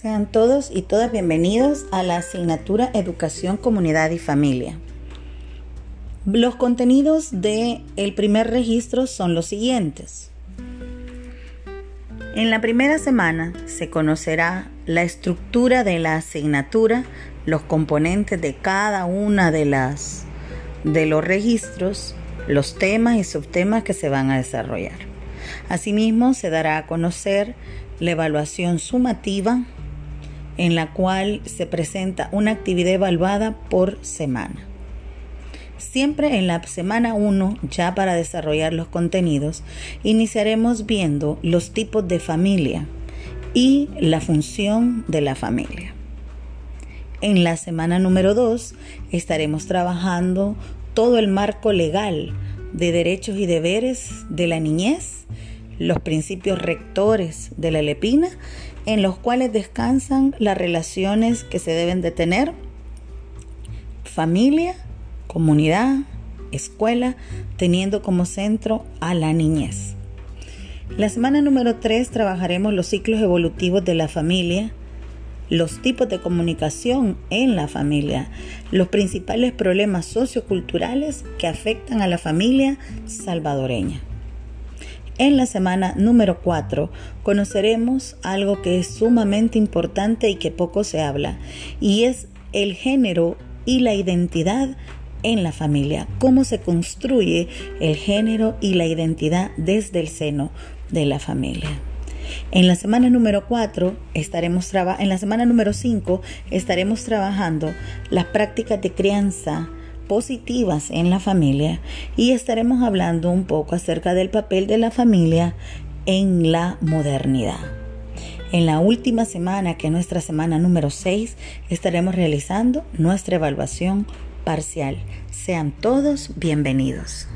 Sean todos y todas bienvenidos a la asignatura Educación, Comunidad y Familia. Los contenidos del el primer registro son los siguientes. En la primera semana se conocerá la estructura de la asignatura, los componentes de cada una de las de los registros, los temas y subtemas que se van a desarrollar. Asimismo, se dará a conocer la evaluación sumativa en la cual se presenta una actividad evaluada por semana. Siempre en la semana 1, ya para desarrollar los contenidos, iniciaremos viendo los tipos de familia y la función de la familia. En la semana número 2 estaremos trabajando todo el marco legal de derechos y deberes de la niñez los principios rectores de la Lepina, en los cuales descansan las relaciones que se deben de tener, familia, comunidad, escuela, teniendo como centro a la niñez. La semana número 3 trabajaremos los ciclos evolutivos de la familia, los tipos de comunicación en la familia, los principales problemas socioculturales que afectan a la familia salvadoreña. En la semana número 4 conoceremos algo que es sumamente importante y que poco se habla, y es el género y la identidad en la familia, cómo se construye el género y la identidad desde el seno de la familia. En la semana número 4 estaremos en la semana número 5 estaremos trabajando las prácticas de crianza positivas en la familia y estaremos hablando un poco acerca del papel de la familia en la modernidad. En la última semana, que es nuestra semana número 6, estaremos realizando nuestra evaluación parcial. Sean todos bienvenidos.